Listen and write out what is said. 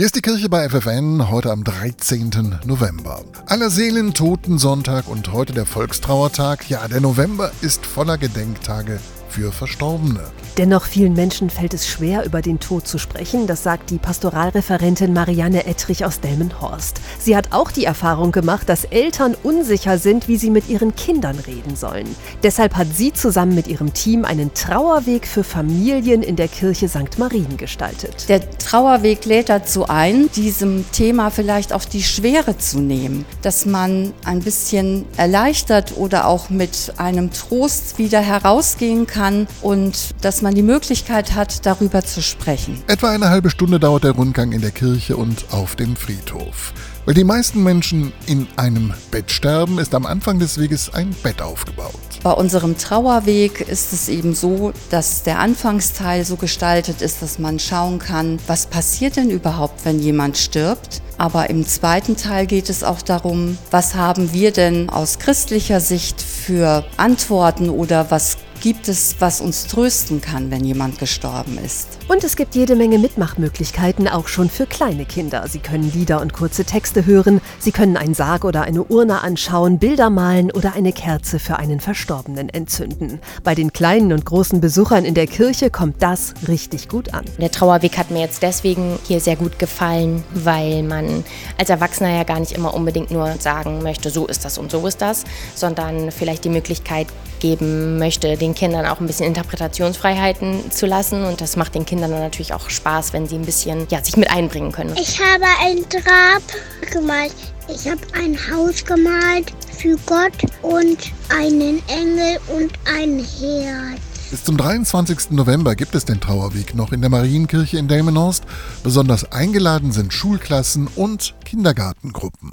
Hier ist die Kirche bei FFN heute am 13. November. Aller Seelen Totensonntag und heute der Volkstrauertag. Ja, der November ist voller Gedenktage für Verstorbene. Dennoch vielen Menschen fällt es schwer, über den Tod zu sprechen, das sagt die Pastoralreferentin Marianne Ettrich aus Delmenhorst. Sie hat auch die Erfahrung gemacht, dass Eltern unsicher sind, wie sie mit ihren Kindern reden sollen. Deshalb hat sie zusammen mit ihrem Team einen Trauerweg für Familien in der Kirche St. Marien gestaltet. Der Trauerweg lädt dazu ein, diesem Thema vielleicht auch die Schwere zu nehmen, dass man ein bisschen erleichtert oder auch mit einem Trost wieder herausgehen kann kann und dass man die Möglichkeit hat, darüber zu sprechen. Etwa eine halbe Stunde dauert der Rundgang in der Kirche und auf dem Friedhof. Weil die meisten Menschen in einem Bett sterben, ist am Anfang des Weges ein Bett aufgebaut. Bei unserem Trauerweg ist es eben so, dass der Anfangsteil so gestaltet ist, dass man schauen kann, was passiert denn überhaupt, wenn jemand stirbt. Aber im zweiten Teil geht es auch darum, was haben wir denn aus christlicher Sicht für Antworten oder was gibt es, was uns trösten kann, wenn jemand gestorben ist. Und es gibt jede Menge Mitmachmöglichkeiten auch schon für kleine Kinder. Sie können Lieder und kurze Texte hören, sie können einen Sarg oder eine Urne anschauen, Bilder malen oder eine Kerze für einen Verstorbenen entzünden. Bei den kleinen und großen Besuchern in der Kirche kommt das richtig gut an. Der Trauerweg hat mir jetzt deswegen hier sehr gut gefallen, weil man als Erwachsener ja gar nicht immer unbedingt nur sagen möchte, so ist das und so ist das, sondern vielleicht die Möglichkeit geben möchte, den Kindern auch ein bisschen Interpretationsfreiheiten zu lassen. Und das macht den Kindern dann natürlich auch Spaß, wenn sie ein bisschen ja, sich mit einbringen können. Ich habe ein Grab gemalt. Ich habe ein Haus gemalt für Gott und einen Engel und ein Herz. Bis zum 23. November gibt es den Trauerweg noch in der Marienkirche in Delmenhorst. Besonders eingeladen sind Schulklassen und Kindergartengruppen.